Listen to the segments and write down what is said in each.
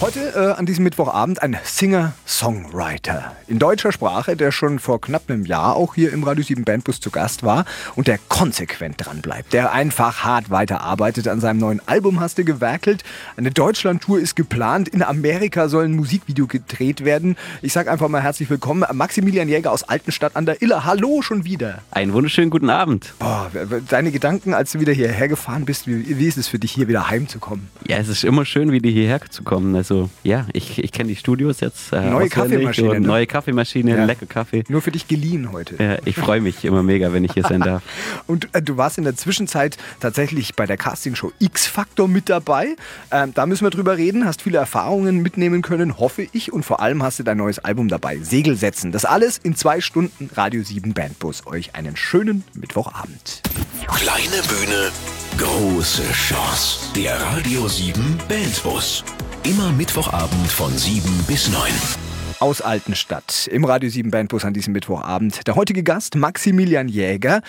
Heute äh, an diesem Mittwochabend ein Singer-Songwriter in deutscher Sprache, der schon vor knapp einem Jahr auch hier im Radio 7 Bandbus zu Gast war und der konsequent dran bleibt, der einfach hart weiterarbeitet. An seinem neuen Album hast du gewerkelt. Eine Deutschland-Tour ist geplant. In Amerika soll ein Musikvideo gedreht werden. Ich sage einfach mal herzlich willkommen, Maximilian Jäger aus Altenstadt an der Iller. Hallo schon wieder. Einen wunderschönen guten Abend. Boah, deine Gedanken, als du wieder hierher gefahren bist, wie, wie ist es für dich, hier wieder heimzukommen? Ja, es ist immer schön, wieder hierher zu kommen. Also ja, ich, ich kenne die Studios jetzt. Äh, neue Kaffeemaschine. Ne? Neue Kaffeemaschine, ja. lecker Kaffee. Nur für dich geliehen heute. Ja, ich freue mich immer mega, wenn ich hier sein darf. Und äh, du warst in der Zwischenzeit tatsächlich bei der Castingshow X-Factor mit dabei. Ähm, da müssen wir drüber reden. Hast viele Erfahrungen mitnehmen können, hoffe ich. Und vor allem hast du dein neues Album dabei. Segel setzen. Das alles in zwei Stunden Radio 7 Bandbus. Euch einen schönen Mittwochabend. Kleine Bühne, große Chance. Der Radio 7 Bandbus. Immer Mittwochabend von 7 bis 9 aus Altenstadt im Radio 7 Bandbus an diesem Mittwochabend. Der heutige Gast, Maximilian Jäger.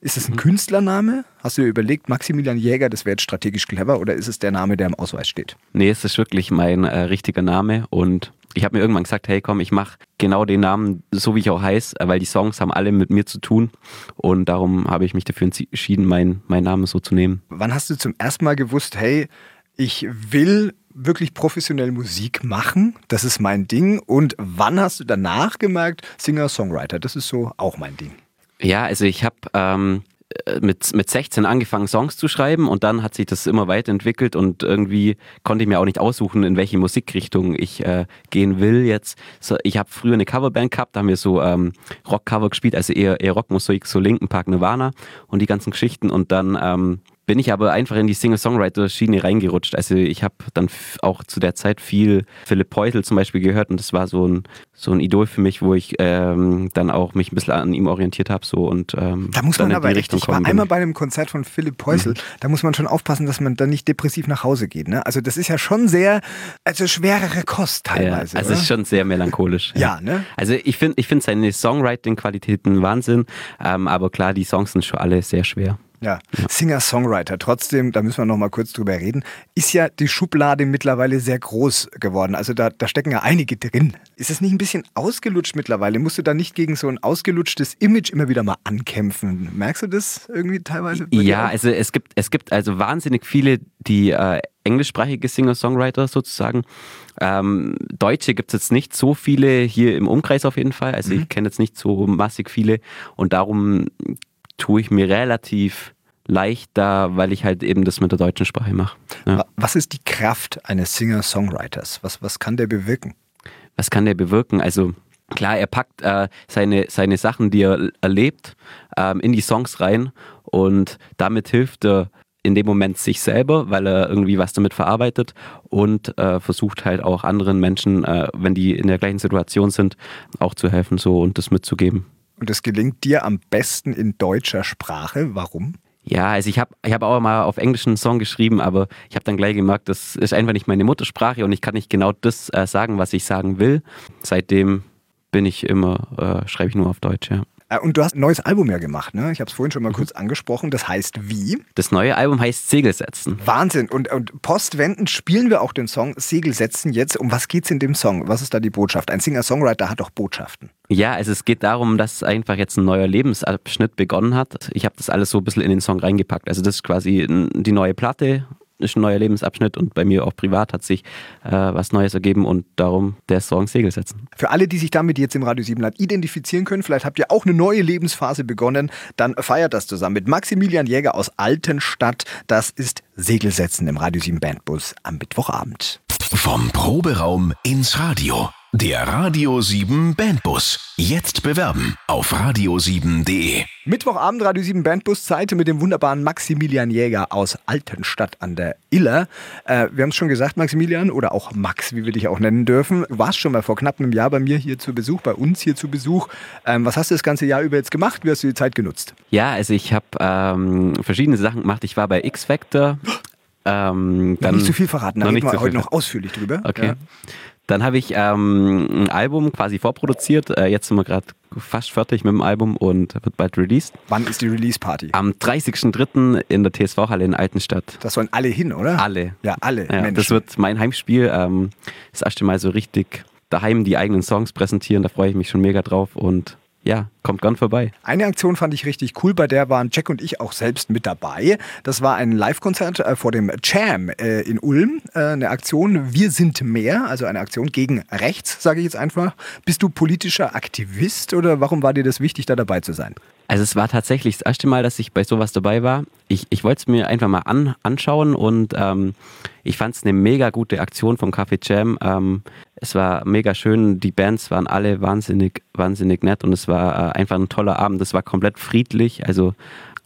Ist es ein mhm. Künstlername? Hast du dir überlegt, Maximilian Jäger, das wäre jetzt strategisch clever oder ist es der Name, der im Ausweis steht? Nee, es ist wirklich mein äh, richtiger Name und ich habe mir irgendwann gesagt, hey komm, ich mache genau den Namen, so wie ich auch heiße, weil die Songs haben alle mit mir zu tun und darum habe ich mich dafür entschieden, meinen mein Namen so zu nehmen. Wann hast du zum ersten Mal gewusst, hey, ich will wirklich professionell Musik machen. Das ist mein Ding. Und wann hast du danach gemerkt, Singer-Songwriter, das ist so auch mein Ding? Ja, also ich habe ähm, mit, mit 16 angefangen, Songs zu schreiben und dann hat sich das immer weiterentwickelt und irgendwie konnte ich mir auch nicht aussuchen, in welche Musikrichtung ich äh, gehen will jetzt. So, ich habe früher eine Coverband gehabt, da haben wir so ähm, Rockcover gespielt, also eher, eher Rockmusik, so Linken Park Nirvana und die ganzen Geschichten und dann ähm, bin ich aber einfach in die Singer-Songwriter-Schiene reingerutscht. Also ich habe dann auch zu der Zeit viel Philipp Poitel zum Beispiel gehört und das war so ein, so ein Idol für mich, wo ich ähm, dann auch mich ein bisschen an ihm orientiert habe. So, und, ähm, da muss man aber echt, ich war einmal bei einem Konzert von Philipp Poitel, mhm. da muss man schon aufpassen, dass man dann nicht depressiv nach Hause geht. Ne? Also das ist ja schon sehr, also schwerere Kost teilweise. Ja, also es ist schon sehr melancholisch. ja, ne? Also ich finde ich find seine Songwriting-Qualitäten Wahnsinn, ähm, aber klar, die Songs sind schon alle sehr schwer. Ja, Singer-Songwriter. Trotzdem, da müssen wir noch mal kurz drüber reden, ist ja die Schublade mittlerweile sehr groß geworden. Also da, da stecken ja einige drin. Ist es nicht ein bisschen ausgelutscht mittlerweile? Musst du da nicht gegen so ein ausgelutschtes Image immer wieder mal ankämpfen? Merkst du das irgendwie teilweise? Ja, also es gibt, es gibt also wahnsinnig viele, die äh, englischsprachige Singer-Songwriter sozusagen. Ähm, Deutsche gibt es jetzt nicht so viele hier im Umkreis auf jeden Fall. Also mhm. ich kenne jetzt nicht so massig viele und darum tue ich mir relativ leicht da, weil ich halt eben das mit der deutschen Sprache mache. Ja. Was ist die Kraft eines Singer-Songwriters? Was, was kann der bewirken? Was kann der bewirken? Also klar, er packt äh, seine, seine Sachen, die er erlebt, ähm, in die Songs rein und damit hilft er in dem Moment sich selber, weil er irgendwie was damit verarbeitet und äh, versucht halt auch anderen Menschen, äh, wenn die in der gleichen Situation sind, auch zu helfen so und das mitzugeben. Und das gelingt dir am besten in deutscher Sprache. Warum? Ja, also ich habe ich hab auch mal auf Englisch einen Song geschrieben, aber ich habe dann gleich gemerkt, das ist einfach nicht meine Muttersprache und ich kann nicht genau das äh, sagen, was ich sagen will. Seitdem bin ich immer, äh, schreibe ich nur auf Deutsch, ja. Äh, und du hast ein neues Album ja gemacht, ne? Ich habe es vorhin schon mal mhm. kurz angesprochen. Das heißt wie? Das neue Album heißt Segel setzen. Wahnsinn. Und, und postwendend spielen wir auch den Song Segel setzen jetzt. Um was geht's in dem Song? Was ist da die Botschaft? Ein Singer-Songwriter hat doch Botschaften. Ja, also es geht darum, dass einfach jetzt ein neuer Lebensabschnitt begonnen hat. Ich habe das alles so ein bisschen in den Song reingepackt. Also das ist quasi die neue Platte ist ein neuer Lebensabschnitt und bei mir auch privat hat sich äh, was Neues ergeben und darum der Song Segel setzen. Für alle, die sich damit jetzt im Radio 7 Land identifizieren können, vielleicht habt ihr auch eine neue Lebensphase begonnen, dann feiert das zusammen mit Maximilian Jäger aus Altenstadt. Das ist Segel setzen im Radio 7 Bandbus am Mittwochabend. Vom Proberaum ins Radio. Der Radio 7 Bandbus. Jetzt bewerben auf radio7.de. Mittwochabend Radio 7 Bandbus Zeit mit dem wunderbaren Maximilian Jäger aus Altenstadt an der Iller. Äh, wir haben es schon gesagt, Maximilian oder auch Max, wie wir dich auch nennen dürfen. Du warst schon mal vor knapp einem Jahr bei mir hier zu Besuch, bei uns hier zu Besuch. Ähm, was hast du das ganze Jahr über jetzt gemacht? Wie hast du die Zeit genutzt? Ja, also ich habe ähm, verschiedene Sachen gemacht. Ich war bei X Factor. Ähm, dann nicht zu viel verraten, da reden wir heute noch ausführlich drüber. Okay. Ja. Dann habe ich ähm, ein Album quasi vorproduziert. Äh, jetzt sind wir gerade fast fertig mit dem Album und wird bald released. Wann ist die Release-Party? Am 30.03. in der TSV-Halle in Altenstadt. Das sollen alle hin, oder? Alle. Ja, alle. Ja, das wird mein Heimspiel. Ähm, das erste Mal so richtig daheim die eigenen Songs präsentieren. Da freue ich mich schon mega drauf und ja, kommt gern vorbei. Eine Aktion fand ich richtig cool, bei der waren Jack und ich auch selbst mit dabei. Das war ein Live-Konzert äh, vor dem Cham äh, in Ulm. Äh, eine Aktion Wir sind mehr, also eine Aktion gegen rechts, sage ich jetzt einfach. Bist du politischer Aktivist oder warum war dir das wichtig, da dabei zu sein? Also es war tatsächlich das erste Mal, dass ich bei sowas dabei war. Ich, ich wollte es mir einfach mal an, anschauen und ähm, ich fand es eine mega gute Aktion vom Café Jam. Ähm, es war mega schön, die Bands waren alle wahnsinnig, wahnsinnig nett und es war äh, einfach ein toller Abend. Es war komplett friedlich. Also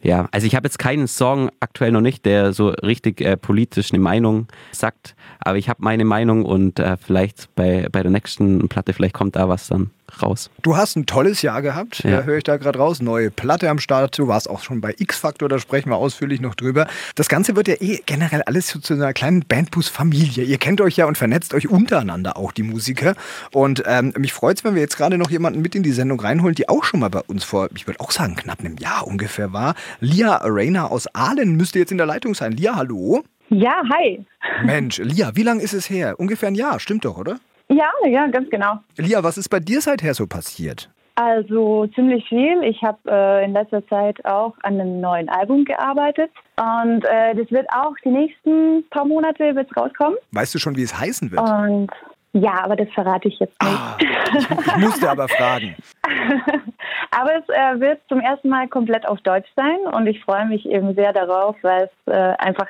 ja, also ich habe jetzt keinen Song aktuell noch nicht, der so richtig äh, politisch eine Meinung sagt, aber ich habe meine Meinung und äh, vielleicht bei, bei der nächsten Platte, vielleicht kommt da was dann raus. Du hast ein tolles Jahr gehabt, ja. höre ich da gerade raus. Neue Platte am Start. Du warst auch schon bei X-Factor, da sprechen wir ausführlich noch drüber. Das Ganze wird ja eh generell alles zu, zu einer kleinen Bandbus-Familie. Ihr kennt euch ja und vernetzt euch untereinander auch, die Musiker. Und ähm, mich freut es, wenn wir jetzt gerade noch jemanden mit in die Sendung reinholen, die auch schon mal bei uns vor, ich würde auch sagen, knapp einem Jahr ungefähr war. Lia Arena aus Aalen müsste jetzt in der Leitung sein. Lia, hallo. Ja, hi. Mensch, Lia, wie lange ist es her? Ungefähr ein Jahr, stimmt doch, oder? Ja, ja, ganz genau. Lia, was ist bei dir seither so passiert? Also ziemlich viel. Ich habe äh, in letzter Zeit auch an einem neuen Album gearbeitet und äh, das wird auch die nächsten paar Monate wird's rauskommen. Weißt du schon, wie es heißen wird? Und ja, aber das verrate ich jetzt nicht. Ah, ich, musste aber fragen. aber es äh, wird zum ersten Mal komplett auf Deutsch sein und ich freue mich eben sehr darauf, weil es äh, einfach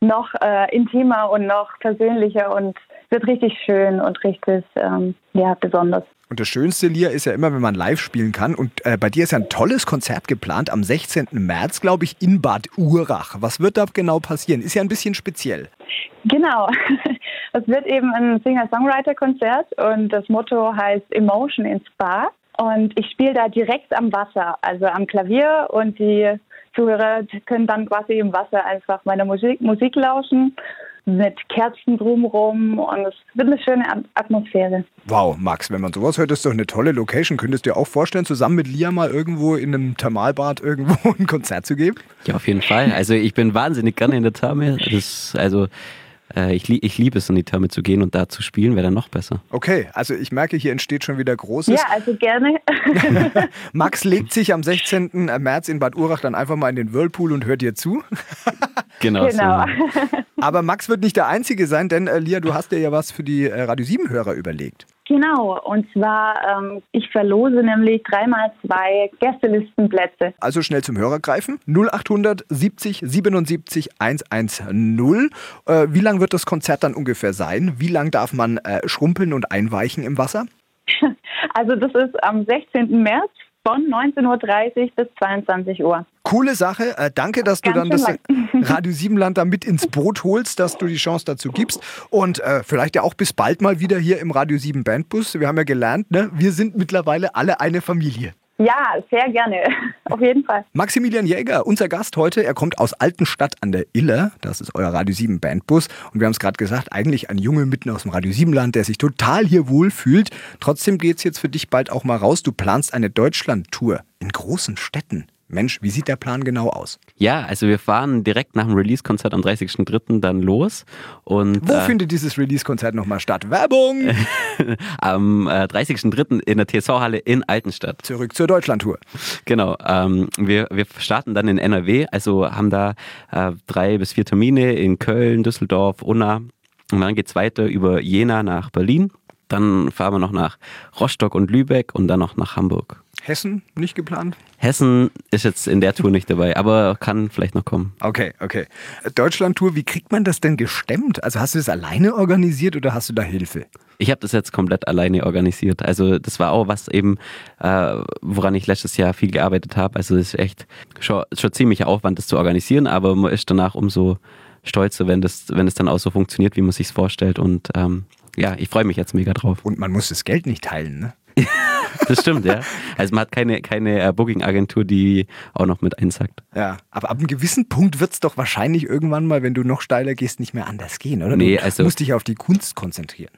noch äh, intimer und noch persönlicher und wird richtig schön und richtig ähm, ja, besonders. Und das Schönste, Lia, ist ja immer, wenn man live spielen kann. Und äh, bei dir ist ja ein tolles Konzert geplant am 16. März, glaube ich, in Bad Urach. Was wird da genau passieren? Ist ja ein bisschen speziell. Genau. Es wird eben ein Singer-Songwriter-Konzert und das Motto heißt Emotion in Spa. Und ich spiele da direkt am Wasser, also am Klavier und die Zuhörer können dann quasi im Wasser einfach meiner Musik, Musik lauschen mit Kerzen drumherum und es wird eine schöne Atmosphäre. Wow, Max, wenn man sowas hört, ist doch eine tolle Location. Könntest du dir auch vorstellen, zusammen mit Lia mal irgendwo in einem Thermalbad irgendwo ein Konzert zu geben? Ja, auf jeden Fall. Also ich bin wahnsinnig gerne in der Therme. Das, also äh, ich, ich liebe es, in die Therme zu gehen und da zu spielen, wäre dann noch besser. Okay, also ich merke, hier entsteht schon wieder Großes. Ja, also gerne. Max legt sich am 16. März in Bad Urach dann einfach mal in den Whirlpool und hört dir zu. genau. genau. So. Aber Max wird nicht der Einzige sein, denn äh, Lia, du hast dir ja was für die äh, Radio 7-Hörer überlegt. Genau, und zwar, ähm, ich verlose nämlich dreimal zwei Gästelistenplätze. Also schnell zum Hörer greifen. 0800 70 77 110. Äh, wie lang wird das Konzert dann ungefähr sein? Wie lang darf man äh, schrumpeln und einweichen im Wasser? Also das ist am 16. März von 19.30 Uhr bis 22 Uhr. Coole Sache. Äh, danke, dass Ganz du dann das Radio Siebenland da mit ins Boot holst, dass du die Chance dazu gibst. Und äh, vielleicht ja auch bis bald mal wieder hier im Radio 7 Bandbus. Wir haben ja gelernt, ne? wir sind mittlerweile alle eine Familie. Ja, sehr gerne. Auf jeden Fall. Maximilian Jäger, unser Gast heute, er kommt aus Altenstadt an der Iller. Das ist euer Radio 7 Bandbus. Und wir haben es gerade gesagt, eigentlich ein Junge mitten aus dem Radio 7 Land, der sich total hier wohlfühlt. Trotzdem geht es jetzt für dich bald auch mal raus. Du planst eine Deutschland-Tour in großen Städten. Mensch, wie sieht der Plan genau aus? Ja, also wir fahren direkt nach dem Release-Konzert am 30.03. dann los. Und, Wo äh, findet dieses Release-Konzert nochmal statt? Werbung! am äh, 30.03. in der TSV-Halle in Altenstadt. Zurück zur Deutschlandtour. Genau. Ähm, wir, wir starten dann in NRW, also haben da äh, drei bis vier Termine in Köln, Düsseldorf, Unna. Und dann geht es weiter über Jena nach Berlin. Dann fahren wir noch nach Rostock und Lübeck und dann noch nach Hamburg. Hessen nicht geplant? Hessen ist jetzt in der Tour nicht dabei, aber kann vielleicht noch kommen. Okay, okay. Deutschland-Tour, wie kriegt man das denn gestemmt? Also hast du das alleine organisiert oder hast du da Hilfe? Ich habe das jetzt komplett alleine organisiert. Also das war auch was eben, äh, woran ich letztes Jahr viel gearbeitet habe. Also es ist echt schon, schon ziemlich Aufwand, das zu organisieren, aber man ist danach umso stolzer, wenn das, wenn es dann auch so funktioniert, wie man sich vorstellt. Und ähm, ja, ich freue mich jetzt mega drauf. Und man muss das Geld nicht teilen, ne? das stimmt, ja. Also man hat keine, keine äh, Booking-Agentur, die auch noch mit einsackt. Ja, aber ab einem gewissen Punkt wird es doch wahrscheinlich irgendwann mal, wenn du noch steiler gehst, nicht mehr anders gehen, oder? Nee, du also, musst dich auf die Kunst konzentrieren.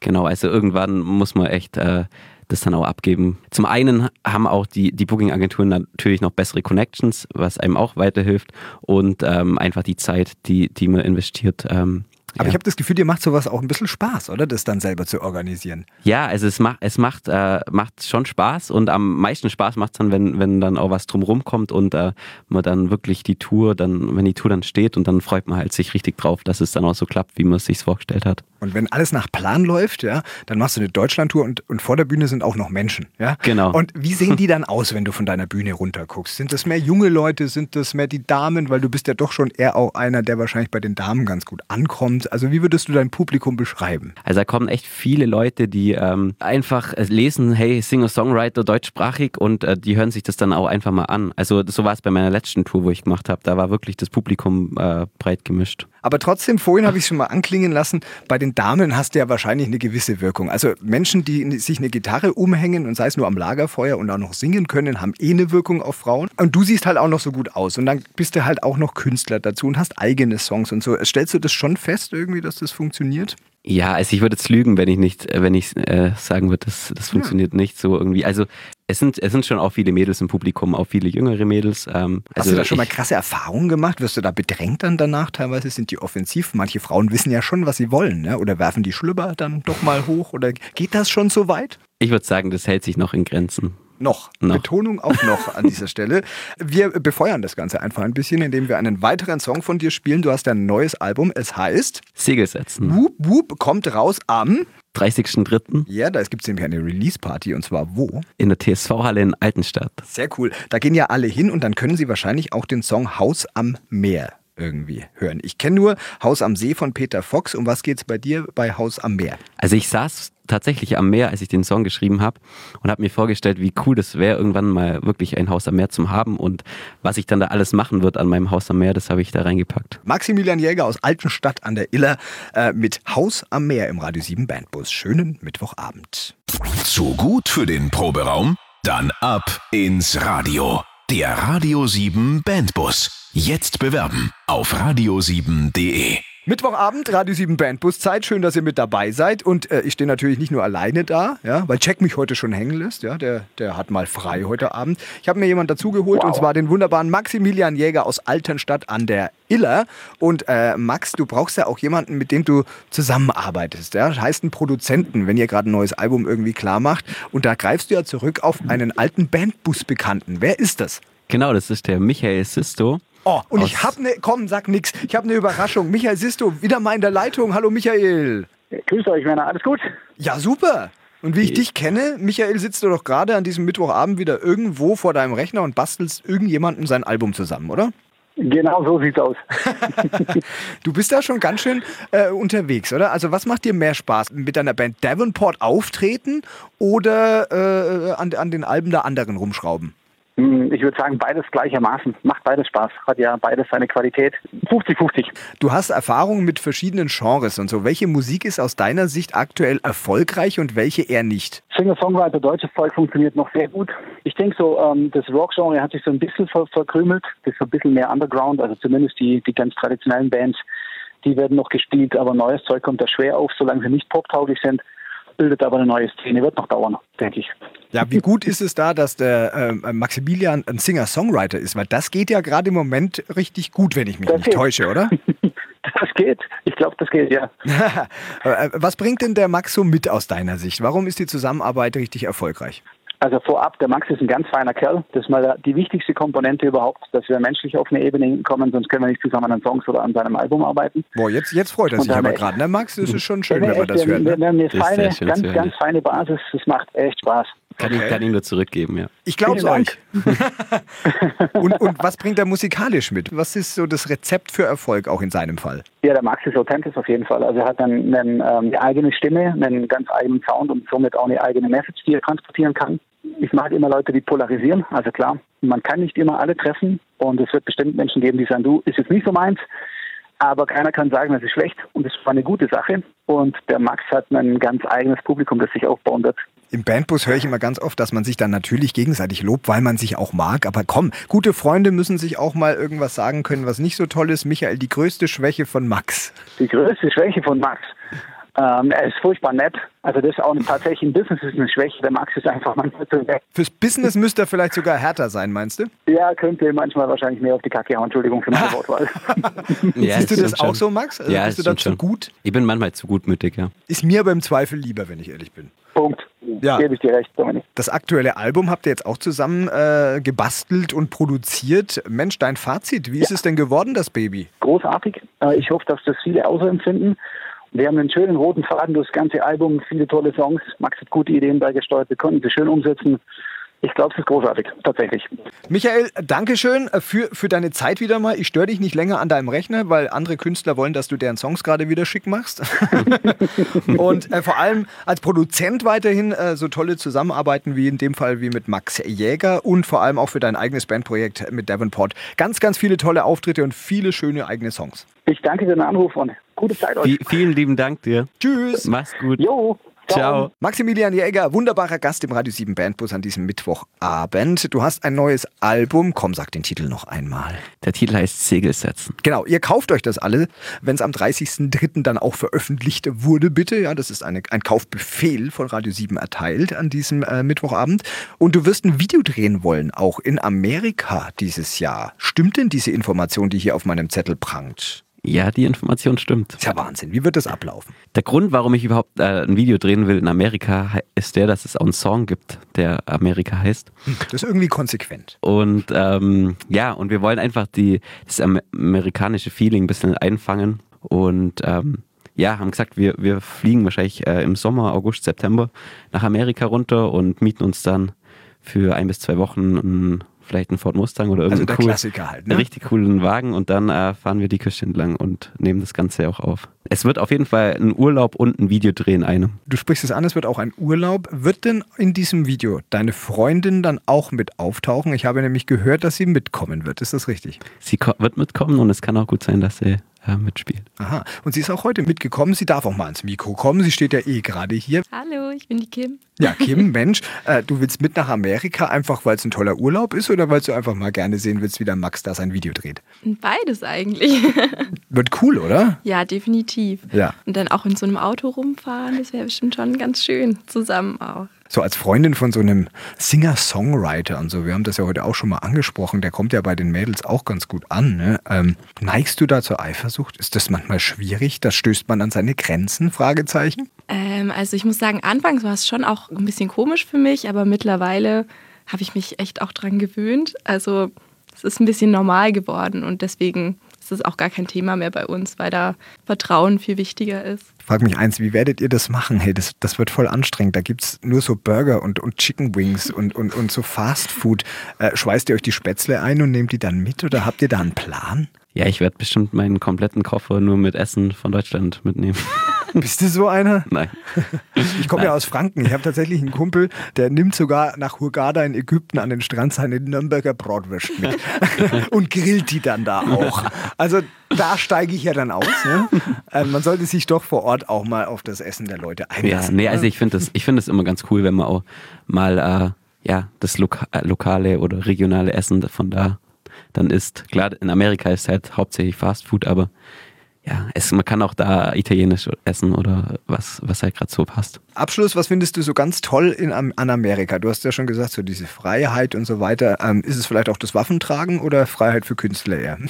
Genau, also irgendwann muss man echt äh, das dann auch abgeben. Zum einen haben auch die, die Booking-Agenturen natürlich noch bessere Connections, was einem auch weiterhilft und ähm, einfach die Zeit, die, die man investiert, ähm, aber ja. ich habe das Gefühl, dir macht sowas auch ein bisschen Spaß, oder? Das dann selber zu organisieren. Ja, also es macht, es macht, äh, macht schon Spaß und am meisten Spaß macht es dann, wenn, wenn dann auch was drumherum kommt und äh, man dann wirklich die Tour, dann, wenn die Tour dann steht und dann freut man halt sich richtig drauf, dass es dann auch so klappt, wie man es sich vorgestellt hat. Und wenn alles nach Plan läuft, ja, dann machst du eine Deutschlandtour und, und vor der Bühne sind auch noch Menschen, ja? Genau. Und wie sehen die dann aus, wenn du von deiner Bühne runterguckst? Sind das mehr junge Leute? Sind das mehr die Damen? Weil du bist ja doch schon eher auch einer, der wahrscheinlich bei den Damen ganz gut ankommt. Also wie würdest du dein Publikum beschreiben? Also da kommen echt viele Leute, die ähm, einfach lesen, hey, Singer-Songwriter deutschsprachig und äh, die hören sich das dann auch einfach mal an. Also so war es bei meiner letzten Tour, wo ich gemacht habe. Da war wirklich das Publikum äh, breit gemischt. Aber trotzdem, vorhin habe ich es schon mal anklingen lassen, bei den Damen hast du ja wahrscheinlich eine gewisse Wirkung. Also Menschen, die sich eine Gitarre umhängen und sei es nur am Lagerfeuer und auch noch singen können, haben eh eine Wirkung auf Frauen. Und du siehst halt auch noch so gut aus. Und dann bist du halt auch noch Künstler dazu und hast eigene Songs und so. Stellst du das schon fest irgendwie, dass das funktioniert? Ja, also ich würde jetzt lügen, wenn ich nicht, wenn ich äh, sagen würde, das, das funktioniert ja. nicht so irgendwie. Also es sind, es sind schon auch viele Mädels im Publikum, auch viele jüngere Mädels. Ähm, Hast also du da schon mal krasse Erfahrungen gemacht? Wirst du da bedrängt dann danach? Teilweise sind die offensiv. Manche Frauen wissen ja schon, was sie wollen, ne? oder werfen die Schlüpper dann doch mal hoch? Oder geht das schon so weit? Ich würde sagen, das hält sich noch in Grenzen. Noch. noch. Betonung auf noch an dieser Stelle. Wir befeuern das Ganze einfach ein bisschen, indem wir einen weiteren Song von dir spielen. Du hast ein neues Album. Es heißt Segel setzen. Whoop Whoop kommt raus am 30.03. Ja, da gibt es nämlich eine Release-Party und zwar wo? In der TSV-Halle in Altenstadt. Sehr cool. Da gehen ja alle hin und dann können sie wahrscheinlich auch den Song Haus am Meer irgendwie hören. Ich kenne nur Haus am See von Peter Fox. Um was geht es bei dir bei Haus am Meer? Also ich saß tatsächlich am Meer, als ich den Song geschrieben habe und habe mir vorgestellt, wie cool das wäre, irgendwann mal wirklich ein Haus am Meer zu haben und was ich dann da alles machen wird an meinem Haus am Meer, das habe ich da reingepackt. Maximilian Jäger aus Altenstadt an der Iller äh, mit Haus am Meer im Radio 7 Bandbus. Schönen Mittwochabend. Zu gut für den Proberaum? Dann ab ins Radio. Der Radio 7 Bandbus. Jetzt bewerben auf radio7.de. Mittwochabend, Radio 7 Bandbus Zeit. Schön, dass ihr mit dabei seid. Und äh, ich stehe natürlich nicht nur alleine da, ja, weil Jack mich heute schon hängen lässt. Ja, der, der hat mal frei heute Abend. Ich habe mir jemanden dazugeholt wow. und zwar den wunderbaren Maximilian Jäger aus Altenstadt an der Iller. Und äh, Max, du brauchst ja auch jemanden, mit dem du zusammenarbeitest. Ja? Das heißt einen Produzenten, wenn ihr gerade ein neues Album irgendwie klar macht. Und da greifst du ja zurück auf einen alten Bandbus-Bekannten. Wer ist das? Genau, das ist der Michael Sisto. Oh, und ich habe eine, komm, sag nix. Ich habe eine Überraschung. Michael Sisto, wieder mal in der Leitung. Hallo Michael. Grüß euch, Männer. Alles gut? Ja, super. Und wie ich dich kenne, Michael, sitzt du doch gerade an diesem Mittwochabend wieder irgendwo vor deinem Rechner und bastelst irgendjemandem sein Album zusammen, oder? Genau so sieht's aus. du bist da schon ganz schön äh, unterwegs, oder? Also was macht dir mehr Spaß? Mit deiner Band Davenport auftreten oder äh, an, an den Alben der anderen rumschrauben? Hm, ich würde sagen, beides gleichermaßen. Macht beides Spaß. Hat ja beides seine Qualität. 50-50. Du hast Erfahrungen mit verschiedenen Genres und so. Welche Musik ist aus deiner Sicht aktuell erfolgreich und welche eher nicht? Singer-Songwriter, deutsches Volk funktioniert noch sehr gut. Ich denke so, ähm, das Rock-Genre hat sich so ein bisschen ver verkrümelt. Das ist so ein bisschen mehr Underground. Also zumindest die, die ganz traditionellen Bands, die werden noch gespielt. Aber neues Zeug kommt da schwer auf, solange sie nicht poptauglich sind bildet aber eine neue Szene, wird noch dauern, denke ich. Ja, wie gut ist es da, dass der äh, Maximilian ein Singer-Songwriter ist? Weil das geht ja gerade im Moment richtig gut, wenn ich mich das nicht geht. täusche, oder? Das geht. Ich glaube, das geht, ja. Äh, was bringt denn der Max so mit aus deiner Sicht? Warum ist die Zusammenarbeit richtig erfolgreich? Also vorab, der Max ist ein ganz feiner Kerl. Das ist mal die wichtigste Komponente überhaupt, dass wir menschlich auf eine Ebene kommen, sonst können wir nicht zusammen an Songs oder an seinem Album arbeiten. Boah, jetzt, jetzt freut er sich aber gerade, ne Max? Das ist schon schön, wenn wir das hören. Wir, wir haben eine feine, ganz, ganz feine Basis. Das macht echt Spaß. Kann, okay. ich, kann ihm nur zurückgeben, ja. Ich glaube es euch. und, und was bringt er musikalisch mit? Was ist so das Rezept für Erfolg auch in seinem Fall? Ja, der Max ist authentisch auf jeden Fall. Also er hat einen, einen, ähm, eine eigene Stimme, einen ganz eigenen Sound und somit auch eine eigene Message, die er transportieren kann. Ich mag immer Leute, die polarisieren. Also klar, man kann nicht immer alle treffen und es wird bestimmt Menschen geben, die sagen, du, ist jetzt nicht so meins. Aber keiner kann sagen, das ist schlecht und das war eine gute Sache. Und der Max hat ein ganz eigenes Publikum, das sich aufbauen wird. Im Bandbus höre ich immer ganz oft, dass man sich dann natürlich gegenseitig lobt, weil man sich auch mag. Aber komm, gute Freunde müssen sich auch mal irgendwas sagen können, was nicht so toll ist. Michael, die größte Schwäche von Max. Die größte Schwäche von Max. Ähm, er ist furchtbar nett. Also das ist auch tatsächlich im Business ist eine Schwäche. Der Max ist einfach manchmal zu nett. Fürs Business müsste er vielleicht sogar härter sein, meinst du? Ja, könnte manchmal wahrscheinlich mehr auf die Kacke hauen. Entschuldigung für meine Wortwahl. Ja, Siehst du das schon. auch so, Max? Also Ja, bist du dazu schon. gut? Ich bin manchmal zu gutmütig, ja. Ist mir aber im Zweifel lieber, wenn ich ehrlich bin. Punkt. Ja. Gebe ich dir recht, Dominik. Das aktuelle Album habt ihr jetzt auch zusammen äh, gebastelt und produziert. Mensch, dein Fazit, wie ist es denn geworden, das Baby? Großartig. Äh, Ich hoffe, dass das viele auch so empfinden. Wir haben einen schönen roten Faden durch das ganze Album, viele tolle Songs. Max hat gute Ideen beigesteuert, wir konnten sie schön umsetzen. Ich glaube, es ist großartig, tatsächlich. Michael, Dankeschön für, für deine Zeit wieder mal. Ich störe dich nicht länger an deinem Rechner, weil andere Künstler wollen, dass du deren Songs gerade wieder schick machst. und äh, vor allem als Produzent weiterhin äh, so tolle Zusammenarbeiten wie in dem Fall wie mit Max Jäger und vor allem auch für dein eigenes Bandprojekt mit Davenport. Ganz, ganz viele tolle Auftritte und viele schöne eigene Songs. Ich danke für den Anruf und gute Zeit euch. Vi- vielen lieben Dank dir. Tschüss! Mach's gut. Jo, Ciao. Maximilian Jäger, wunderbarer Gast im Radio 7 Bandbus an diesem Mittwochabend. Du hast ein neues Album. Komm, sag den Titel noch einmal. Der Titel heißt Segel setzen. Genau, ihr kauft euch das alle, wenn es am 30.03. dann auch veröffentlicht wurde, bitte. Ja, das ist eine, ein Kaufbefehl von Radio 7 erteilt an diesem äh, Mittwochabend. Und du wirst ein Video drehen wollen, auch in Amerika dieses Jahr. Stimmt denn diese Information, die hier auf meinem Zettel prangt? Ja, die Information stimmt. Ist ja Wahnsinn. Wie wird das ablaufen? Der Grund, warum ich überhaupt äh, ein Video drehen will in Amerika, ist der, dass es auch einen Song gibt, der Amerika heißt. Das ist irgendwie konsequent. Und ähm, ja, und wir wollen einfach die, das am- amerikanische Feeling ein bisschen einfangen. Und ähm, ja, haben gesagt, wir, wir fliegen wahrscheinlich äh, im Sommer, August, September nach Amerika runter und mieten uns dann für ein bis zwei Wochen ein, vielleicht einen Ford Mustang oder Also irgendeinen der coolen, halt. Ne? richtig coolen Wagen und dann äh, fahren wir die Küste entlang und nehmen das Ganze auch auf. Es wird auf jeden Fall ein Urlaub und ein Video drehen einem. Du sprichst es an, es wird auch ein Urlaub. Wird denn in diesem Video deine Freundin dann auch mit auftauchen? Ich habe nämlich gehört, dass sie mitkommen wird. Ist das richtig? Sie wird mitkommen und es kann auch gut sein, dass sie äh, mitspielt. Aha. Und sie ist auch heute mitgekommen. Sie darf auch mal ans Mikro kommen. Sie steht ja eh gerade hier. Hallo, ich bin die Kim. Ja, Kim, Mensch, äh, du willst mit nach Amerika einfach, weil es ein toller Urlaub ist oder weil du einfach mal gerne sehen willst, wie der Max da sein Video dreht? Beides eigentlich. Wird cool, oder? ja, definitiv. Ja. Und dann auch in so einem Auto rumfahren, das wäre bestimmt schon ganz schön. Zusammen auch. So als Freundin von so einem Singer-Songwriter und so, wir haben das ja heute auch schon mal angesprochen, der kommt ja bei den Mädels auch ganz gut an. Ne? Ähm, neigst du da zur Eifersucht? Ist das manchmal schwierig? Da stößt man an seine Grenzen? Fragezeichen? Ähm, also ich muss sagen, anfangs war es schon auch ein bisschen komisch für mich, aber mittlerweile habe ich mich echt auch dran gewöhnt. Also es ist ein bisschen normal geworden und deswegen ist es auch gar kein Thema mehr bei uns, weil da Vertrauen viel wichtiger ist. Ich frage mich eins, wie werdet ihr das machen? Hey, das, das wird voll anstrengend. Da gibt es nur so Burger und, und Chicken Wings und, und, und so Fast Food. Äh, schweißt ihr euch die Spätzle ein und nehmt die dann mit oder habt ihr da einen Plan? Ja, ich werde bestimmt meinen kompletten Koffer nur mit Essen von Deutschland mitnehmen. Bist du so einer? Nein. Ich komme ja aus Franken. Ich habe tatsächlich einen Kumpel, der nimmt sogar nach Hurghada in Ägypten an den Strand seine Nürnberger Bratwurst mit und grillt die dann da auch. Also da steige ich ja dann aus. Ne? Äh, man sollte sich doch vor Ort auch mal auf das Essen der Leute Ja, einlassen. nee, oder? also ich finde das, ich finde es immer ganz cool, wenn man auch mal äh, ja, das Loka äh, lokale oder regionale Essen von da dann isst. Klar, in Amerika ist halt hauptsächlich Fast Food, aber ja, es, man kann auch da italienisch essen oder was, was halt gerade so passt. Abschluss, was findest du so ganz toll in, an Amerika? Du hast ja schon gesagt, so diese Freiheit und so weiter. Ähm, ist es vielleicht auch das Waffentragen oder Freiheit für Künstler eher?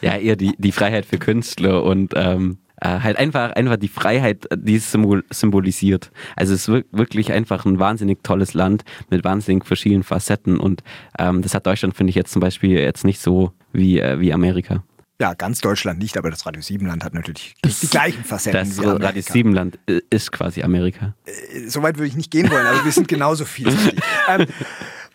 Ja, eher die, die Freiheit für Künstler und ähm, äh, halt einfach, einfach die Freiheit, die es symbol symbolisiert. Also es ist wir- wirklich einfach ein wahnsinnig tolles Land mit wahnsinnig verschiedenen Facetten und ähm, das hat Deutschland, finde ich, jetzt zum Beispiel jetzt nicht so wie, äh, wie Amerika. Ja, ganz Deutschland nicht, aber das Radio Siebenland hat natürlich die gleichen Facetten Das wie Amerika. Radio Siebenland äh, ist quasi Amerika. so weit würde ich nicht gehen wollen, aber wir sind genauso vielseitig. ähm,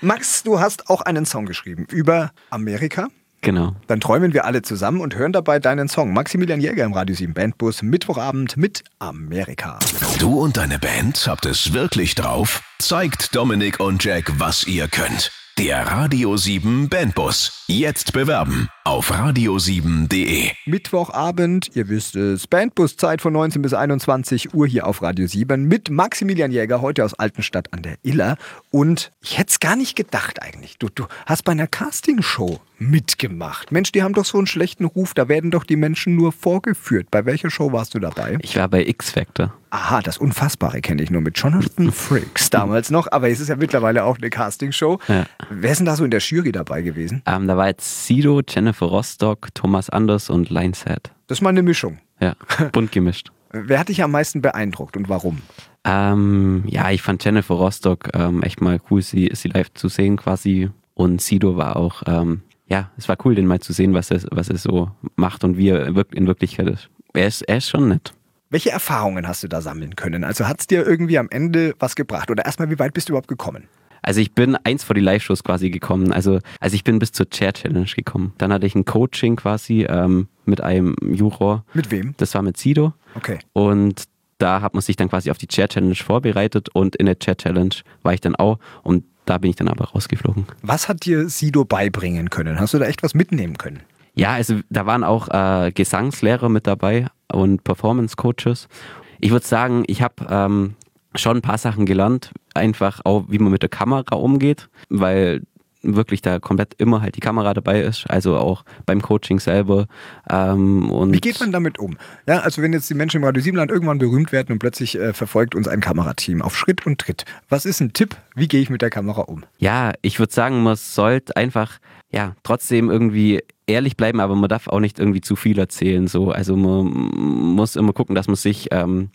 Max, du hast auch einen Song geschrieben über Amerika. Genau. Dann träumen wir alle zusammen und hören dabei deinen Song. Maximilian Jäger im Radio 7 Bandbus, Mittwochabend mit Amerika. Du und deine Band habt es wirklich drauf? Zeigt Dominik und Jack, was ihr könnt. Der Radio 7 Bandbus. Jetzt bewerben. auf radio7.de. Mittwochabend, ihr wisst es, Bandbuszeit von 19 bis 21 Uhr hier auf Radio 7 mit Maximilian Jäger, heute aus Altenstadt an der Iller. Und ich hätte es gar nicht gedacht eigentlich. Du, du hast bei einer Castingshow mitgemacht. Mensch, die haben doch so einen schlechten Ruf, da werden doch die Menschen nur vorgeführt. Bei welcher Show warst du dabei? Ich war bei X-Factor. Aha, das Unfassbare kenne ich nur mit Jonathan Frakes damals noch, aber es ist ja mittlerweile auch eine Castingshow. Ja. Wer ist denn da so in der Jury dabei gewesen? Ähm, da war jetzt Sido, Jennifer Rostock, Thomas Anders und Lineshead. Das ist mal eine Mischung. Ja, bunt gemischt. Wer hat dich am meisten beeindruckt und warum? Ähm, ja, ich fand Jennifer Rostock ähm, echt mal cool, sie, sie live zu sehen quasi. Und Sido war auch, ähm, ja, es war cool, den mal zu sehen, was er, was er so macht und wie er in Wirklichkeit ist. Er ist, er ist schon nett. Welche Erfahrungen hast du da sammeln können? Also hat es dir irgendwie am Ende was gebracht? Oder erstmal, wie weit bist du überhaupt gekommen? Also ich bin eins vor die Live-Shows quasi gekommen. Also, also ich bin bis zur Chair-Challenge gekommen. Dann hatte ich ein Coaching quasi ähm, mit einem Juror. Mit wem? Das war mit Sido. Okay. Und da hat man sich dann quasi auf die Chair Challenge vorbereitet und in der Chair Challenge war ich dann auch und da bin ich dann aber rausgeflogen. Was hat dir Sido beibringen können? Hast du da echt was mitnehmen können? Ja, also da waren auch äh, Gesangslehrer mit dabei und Performance Coaches. Ich würde sagen, ich habe ähm, schon ein paar Sachen gelernt, einfach auch, wie man mit der Kamera umgeht, weil wirklich da komplett immer halt die Kamera dabei ist, also auch beim Coaching selber. Ähm, und Wie geht man damit um? Ja, also wenn jetzt die Menschen im Radio Siebenland irgendwann berühmt werden und plötzlich äh, verfolgt uns ein Kamerateam auf Schritt und Tritt. Was ist ein Tipp? Wie gehe ich mit der Kamera um? Ja, ich würde sagen, man sollte einfach ja trotzdem irgendwie ehrlich bleiben, aber man darf auch nicht irgendwie zu viel erzählen. So, also man muss immer gucken, dass man sich ähm,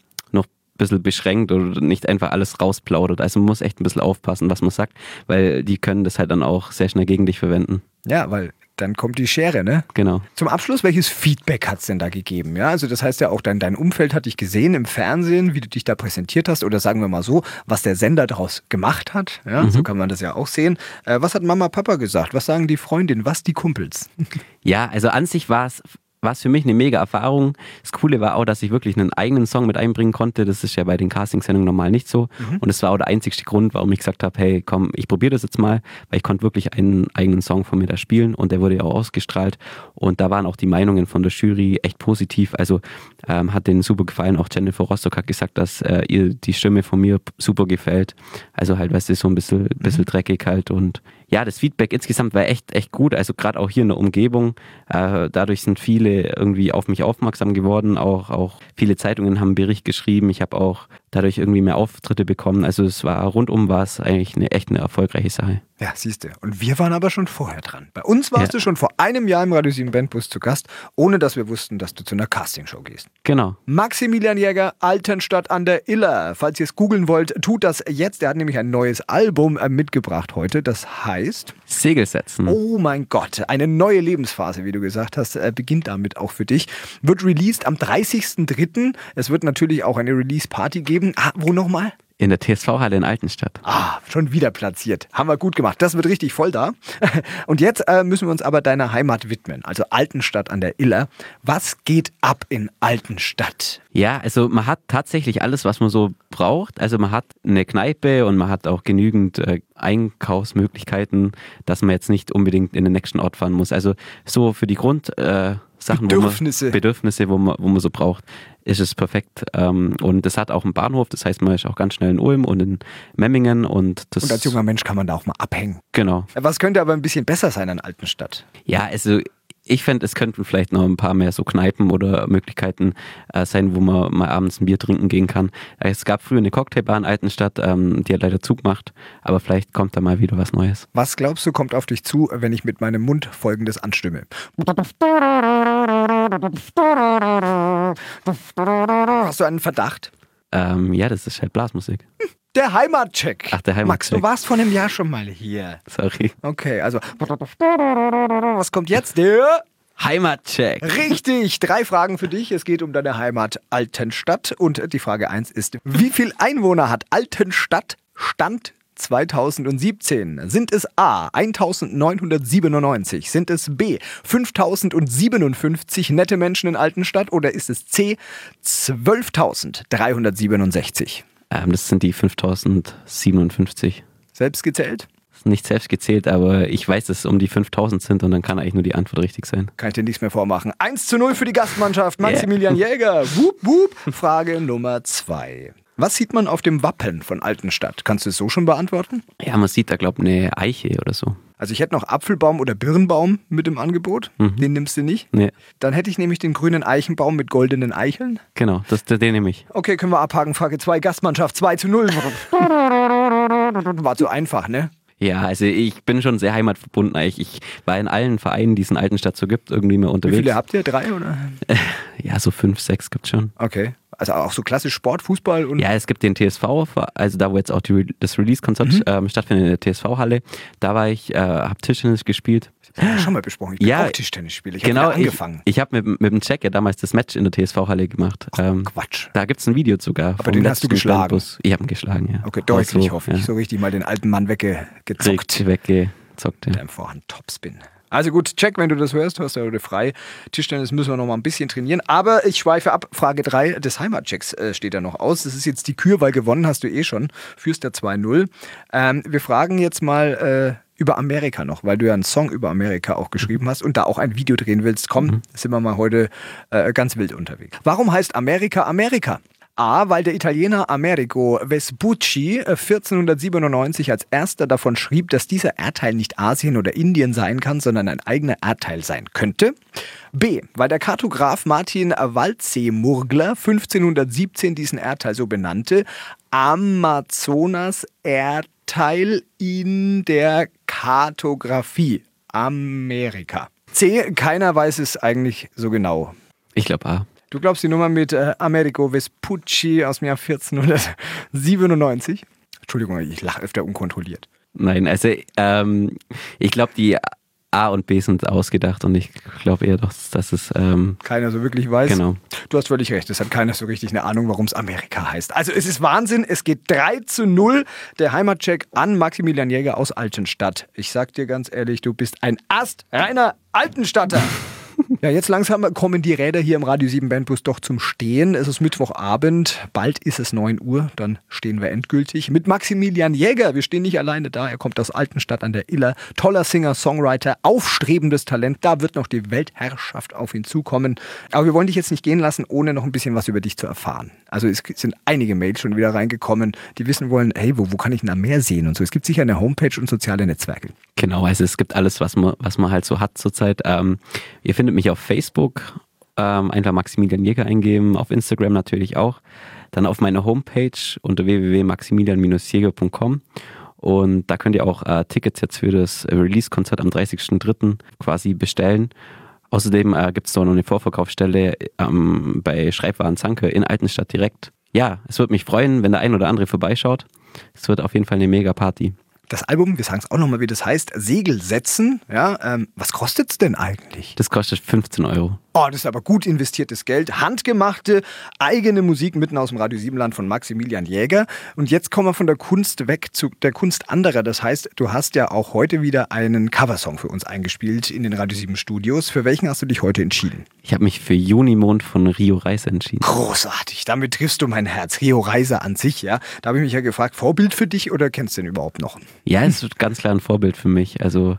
bisschen beschränkt oder nicht einfach alles rausplaudert. Also man muss echt ein bisschen aufpassen, was man sagt, weil die können das halt dann auch sehr schnell gegen dich verwenden. Ja, weil dann kommt die Schere, ne? Genau. Zum Abschluss, welches Feedback hat es denn da gegeben? Ja, also das heißt ja auch, dein, dein Umfeld hat dich gesehen im Fernsehen, wie du dich da präsentiert hast oder sagen wir mal so, was der Sender daraus gemacht hat. Ja, so kann man das ja auch sehen. Äh, was hat Mama, Papa gesagt? Was sagen die Freundinnen? Was die Kumpels? Ja, also an sich war es war es für mich eine mega Erfahrung. Das Coole war auch, dass ich wirklich einen eigenen Song mit einbringen konnte. Das ist ja bei den Castingsendungen normal nicht so. Und es war auch der einzigste Grund, warum ich gesagt habe, hey, komm, ich probiere das jetzt mal, weil ich konnte wirklich einen eigenen Song von mir da spielen und der wurde ja auch ausgestrahlt. Und da waren auch die Meinungen von der Jury echt positiv. Also ähm, hat denen super gefallen. Auch Jennifer Rostock hat gesagt, dass äh, ihr die Stimme von mir super gefällt. Also halt, weißt du, so ein bisschen, bisschen dreckig halt und ja, das Feedback insgesamt war echt, echt gut. Also gerade auch hier in der Umgebung. Äh, dadurch sind viele irgendwie auf mich aufmerksam geworden. Auch, auch viele Zeitungen haben einen Bericht geschrieben. Ich habe auch dadurch irgendwie mehr Auftritte bekommen. Also es war rundum war es eigentlich eine echt eine erfolgreiche Sache. Ja, siehst du. Und wir waren aber schon vorher dran. Bei uns warst Ja. du schon vor einem Jahr im Radio 7 Bandbus zu Gast, ohne dass wir wussten, dass du zu einer Castingshow gehst. Genau. Maximilian Jäger, Altenstadt an der Iller. Falls ihr es googeln wollt, tut das jetzt. Er hat nämlich ein neues Album äh, mitgebracht heute. Das heißt, Segel setzen. oh mein Gott, eine neue Lebensphase, wie du gesagt hast, äh, beginnt damit auch für dich. Wird released am 30.03. Es wird natürlich auch eine Release-Party geben. Ah, wo nochmal? In der TSV-Halle in Altenstadt. Ah, schon wieder platziert. Haben wir gut gemacht. Das wird richtig voll da. Und jetzt äh, müssen wir uns aber deiner Heimat widmen, also Altenstadt an der Iller. Was geht ab in Altenstadt? Ja, also man hat tatsächlich alles, was man so braucht. Also man hat eine Kneipe und man hat auch genügend äh, Einkaufsmöglichkeiten, dass man jetzt nicht unbedingt in den nächsten Ort fahren muss. Also so für die Grund äh, Sachen, Bedürfnisse. Wo man, Bedürfnisse, wo man, wo man so braucht, ist es perfekt. Ähm, und es hat auch einen Bahnhof, das heißt, man ist auch ganz schnell in Ulm und in Memmingen und das Und als junger Mensch kann man da auch mal abhängen. genau. Was könnte aber ein bisschen besser sein an Altenstadt? Ja, also ich fände, es könnten vielleicht noch ein paar mehr so Kneipen oder Möglichkeiten äh, sein, wo man mal abends ein Bier trinken gehen kann. Äh, Es gab früher eine Cocktailbar in Altenstadt, ähm, die hat leider zugemacht, aber vielleicht kommt da mal wieder was Neues. Was glaubst du, kommt auf dich zu, wenn ich mit meinem Mund folgendes anstimme? Hast du einen Verdacht? Ähm, ja, das ist halt Blasmusik. Der Heimatcheck. Ach, der Max, du Heimatcheck. warst vor einem Jahr schon mal hier. Sorry. Okay, also. Was kommt jetzt? Der. Heimatcheck. Richtig, drei Fragen für dich. Es geht um deine Heimat Altenstadt. Und die Frage 1 ist, wie viel Einwohner hat Altenstadt Stand 2017? Sind es A 1997? Sind es B 5057 nette Menschen in Altenstadt? Oder ist es C 12.367? Ähm, das sind die 5057. Selbst gezählt? nicht selbst gezählt, aber ich weiß, dass es um die 5000 sind und dann kann eigentlich nur die Antwort richtig sein. Kann ich dir nichts mehr vormachen. 1 zu 0 für die Gastmannschaft. Maximilian yeah. Jäger. Wup, wup. Frage Nummer 2. Was sieht man auf dem Wappen von Altenstadt? Kannst du es so schon beantworten? Ja, man sieht da, glaube ich, eine Eiche oder so. Also ich hätte noch Apfelbaum oder Birnbaum mit im Angebot. Mhm. Den nimmst du nicht. Nee. Dann hätte ich nämlich den grünen Eichenbaum mit goldenen Eicheln. Genau, das, den nehme ich. Okay, können wir abhaken. Frage 2, Gastmannschaft 2 zu 0. War zu einfach, ne? Ja, also ich bin schon sehr heimatverbunden eigentlich. Ich war in allen Vereinen, die es in Altenstadt so gibt, irgendwie mehr unterwegs. Wie viele habt ihr? Drei oder? Ja, so fünf, sechs gibt es schon. Okay. Also auch so klassisch Sport, Fußball und. Ja, es gibt den TSV, also da wo jetzt auch die, das Release-Konzert mhm. ähm, stattfindet in der TSV-Halle. Da war ich, äh, habe Tischtennis gespielt. Das haben wir schon mal besprochen. Ich bin ja, auch Tischtennisspieler. Ich genau, habe angefangen. Ich, ich habe mit, mit dem Check ja damals das Match in der TSV-Halle gemacht. Ach, ähm, Quatsch. Da gibt es ein Video sogar. Aber den hast du geschlagen? Bus. Ich habe ihn geschlagen, ja. Okay, deutlich so, hoffe ich. Ja. So richtig mal den alten Mann weggezockt. Richtig weggezockt, ja. Mit einem Vorhand Topspin. Also gut, check, wenn du das hörst, hast du heute frei. Tischtennis müssen wir noch mal ein bisschen trainieren. Aber ich schweife ab. Frage 3 des Heimatchecks äh, steht da noch aus. Das ist jetzt die Kür, weil gewonnen hast du eh schon. Führst der 2-0. Ähm, wir fragen jetzt mal äh, über Amerika noch, weil du ja einen Song über Amerika auch geschrieben hast und da auch ein Video drehen willst. Komm, mhm. sind wir mal heute äh, ganz wild unterwegs. Warum heißt Amerika Amerika? A, weil der Italiener Amerigo Vespucci 1497 äh, als erster davon schrieb, dass dieser Erdteil nicht Asien oder Indien sein kann, sondern ein eigener Erdteil sein könnte. B, weil der Kartograf Martin Waldsee-Murgler 1517 diesen Erdteil so benannte, Amazonas Erdteil in der Kartografie. Amerika. C, keiner weiß es eigentlich so genau. Ich glaube A. Du glaubst die Nummer mit äh, Americo Vespucci aus dem Jahr 1497? Entschuldigung, ich lache öfter unkontrolliert. Nein, also ähm, ich glaube, die A und B sind ausgedacht und ich glaube eher, dass, dass es. Ähm, keiner so wirklich weiß. Genau. Du hast völlig recht, es hat keiner so richtig eine Ahnung, warum es Amerika heißt. Also es ist Wahnsinn, es geht 3 zu 0. Der Heimatcheck an Maximilian Jäger aus Altenstadt. Ich sag dir ganz ehrlich, du bist ein astreiner Altenstatter. Ja, jetzt langsam kommen die Räder hier im Radio 7 Bandbus doch zum Stehen. Es ist Mittwochabend, bald ist es 9 Uhr, dann stehen wir endgültig mit Maximilian Jäger. Wir stehen nicht alleine da, er kommt aus Altenstadt an der Iller. Toller Singer, Songwriter, aufstrebendes Talent. Da wird noch die Weltherrschaft auf ihn zukommen. Aber wir wollen dich jetzt nicht gehen lassen, ohne noch ein bisschen was über dich zu erfahren. Also es sind einige Mails schon wieder reingekommen, die wissen wollen, hey, wo, wo kann ich denn da mehr sehen und so. Es gibt sicher eine Homepage und soziale Netzwerke. Genau, also es gibt alles, was man, was man halt so hat zurzeit. Ähm, ihr findet mich auf Facebook, ähm, einfach Maximilian Jäger eingeben, auf Instagram natürlich auch. Dann auf meiner Homepage unter www.maximilian-jäger.com und da könnt ihr auch äh, Tickets jetzt für das Release-Konzert am 30.03. quasi bestellen. Außerdem äh, gibt es da noch eine Vorverkaufsstelle ähm, bei Schreibwaren Zanke in Altenstadt direkt. Ja, es würde mich freuen, wenn der ein oder andere vorbeischaut. Es wird auf jeden Fall eine mega Party. Das Album, wir sagen es auch nochmal, wie das heißt, Segel setzen. Ja, ähm, was kostet es denn eigentlich? Das kostet 15 Euro. Oh, das ist aber gut investiertes Geld. Handgemachte, eigene Musik mitten aus dem Radio Siebenland von Maximilian Jäger. Und jetzt kommen wir von der Kunst weg zu der Kunst anderer. Das heißt, du hast ja auch heute wieder einen Coversong für uns eingespielt in den Radio 7 Studios. Für welchen hast du dich heute entschieden? Ich habe mich für Junimond von Rio Reise entschieden. Großartig, damit triffst du mein Herz. Rio Reise an sich, ja. Da habe ich mich ja gefragt, Vorbild für dich oder kennst du den überhaupt noch? Ja, es ist ganz klar ein Vorbild für mich. Also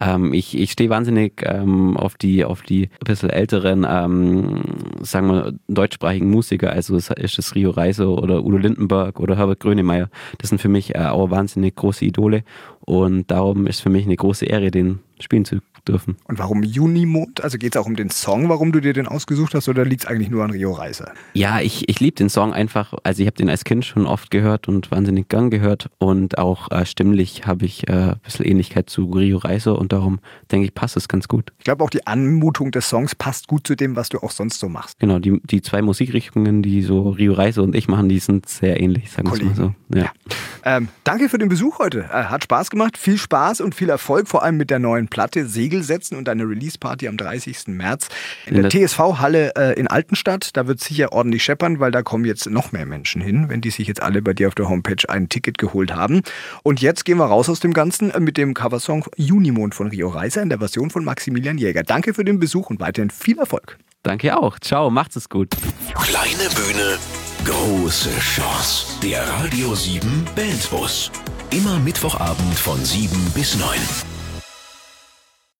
ähm, ich ich stehe wahnsinnig ähm, auf die auf die ein bisschen älteren, ähm, sagen wir, deutschsprachigen Musiker. Also ist es Rio Reiser oder Udo Lindenberg oder Herbert Grönemeyer. Das sind für mich äh, auch wahnsinnig große Idole. Und darum ist für mich eine große Ehre, den spielen zu dürfen. Und warum Junimond? Also geht es auch um den Song, warum du dir den ausgesucht hast, oder liegt es eigentlich nur an Rio Reiser? Ja, ich, ich liebe den Song einfach. Also ich habe den als Kind schon oft gehört und wahnsinnig gern gehört. Und auch äh, stimmlich habe ich äh, ein bisschen Ähnlichkeit zu Rio Reiser und darum denke ich, passt es ganz gut. Ich glaube auch die Anmutung des Songs passt gut zu dem, was du auch sonst so machst. Genau, die, die zwei Musikrichtungen, die so Rio Reiser und ich machen, die sind sehr ähnlich, sagen wir mal so. Ja. ja. Ähm, danke für den Besuch heute. Äh, hat Spaß gemacht. Viel Spaß und viel Erfolg, vor allem mit der neuen Platte Segel setzen und eine Release-Party am 30. März in der TSV-Halle äh, in Altenstadt. Da wird sicher ordentlich scheppern, weil da kommen jetzt noch mehr Menschen hin, wenn die sich jetzt alle bei dir auf der Homepage ein Ticket geholt haben. Und jetzt gehen wir raus aus dem Ganzen äh, mit dem Coversong Junimond von Rio Reiser in der Version von Maximilian Jäger. Danke für den Besuch und weiterhin viel Erfolg. Danke auch. Ciao, macht's es gut. Kleine Bühne, große Chance. Der Radio 7 Bandbus. Immer Mittwochabend von 7 bis 9.